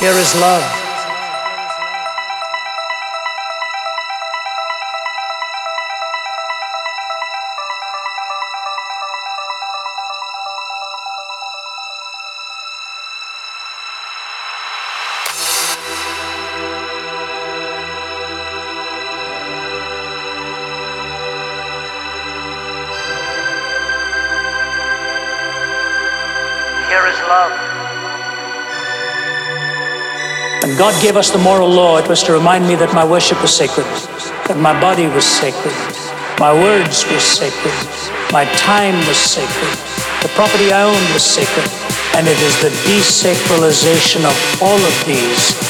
Here is love. Here is love. When God gave us the moral law, it was to remind me that my worship was sacred, that my body was sacred, my words were sacred, my time was sacred, the property I owned was sacred, and it is the desacralization of all of these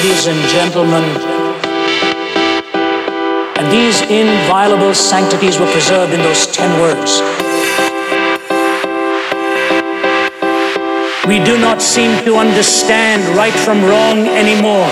Ladies and gentlemen, and these inviolable sanctities were preserved in those ten words. We do not seem to understand right from wrong anymore.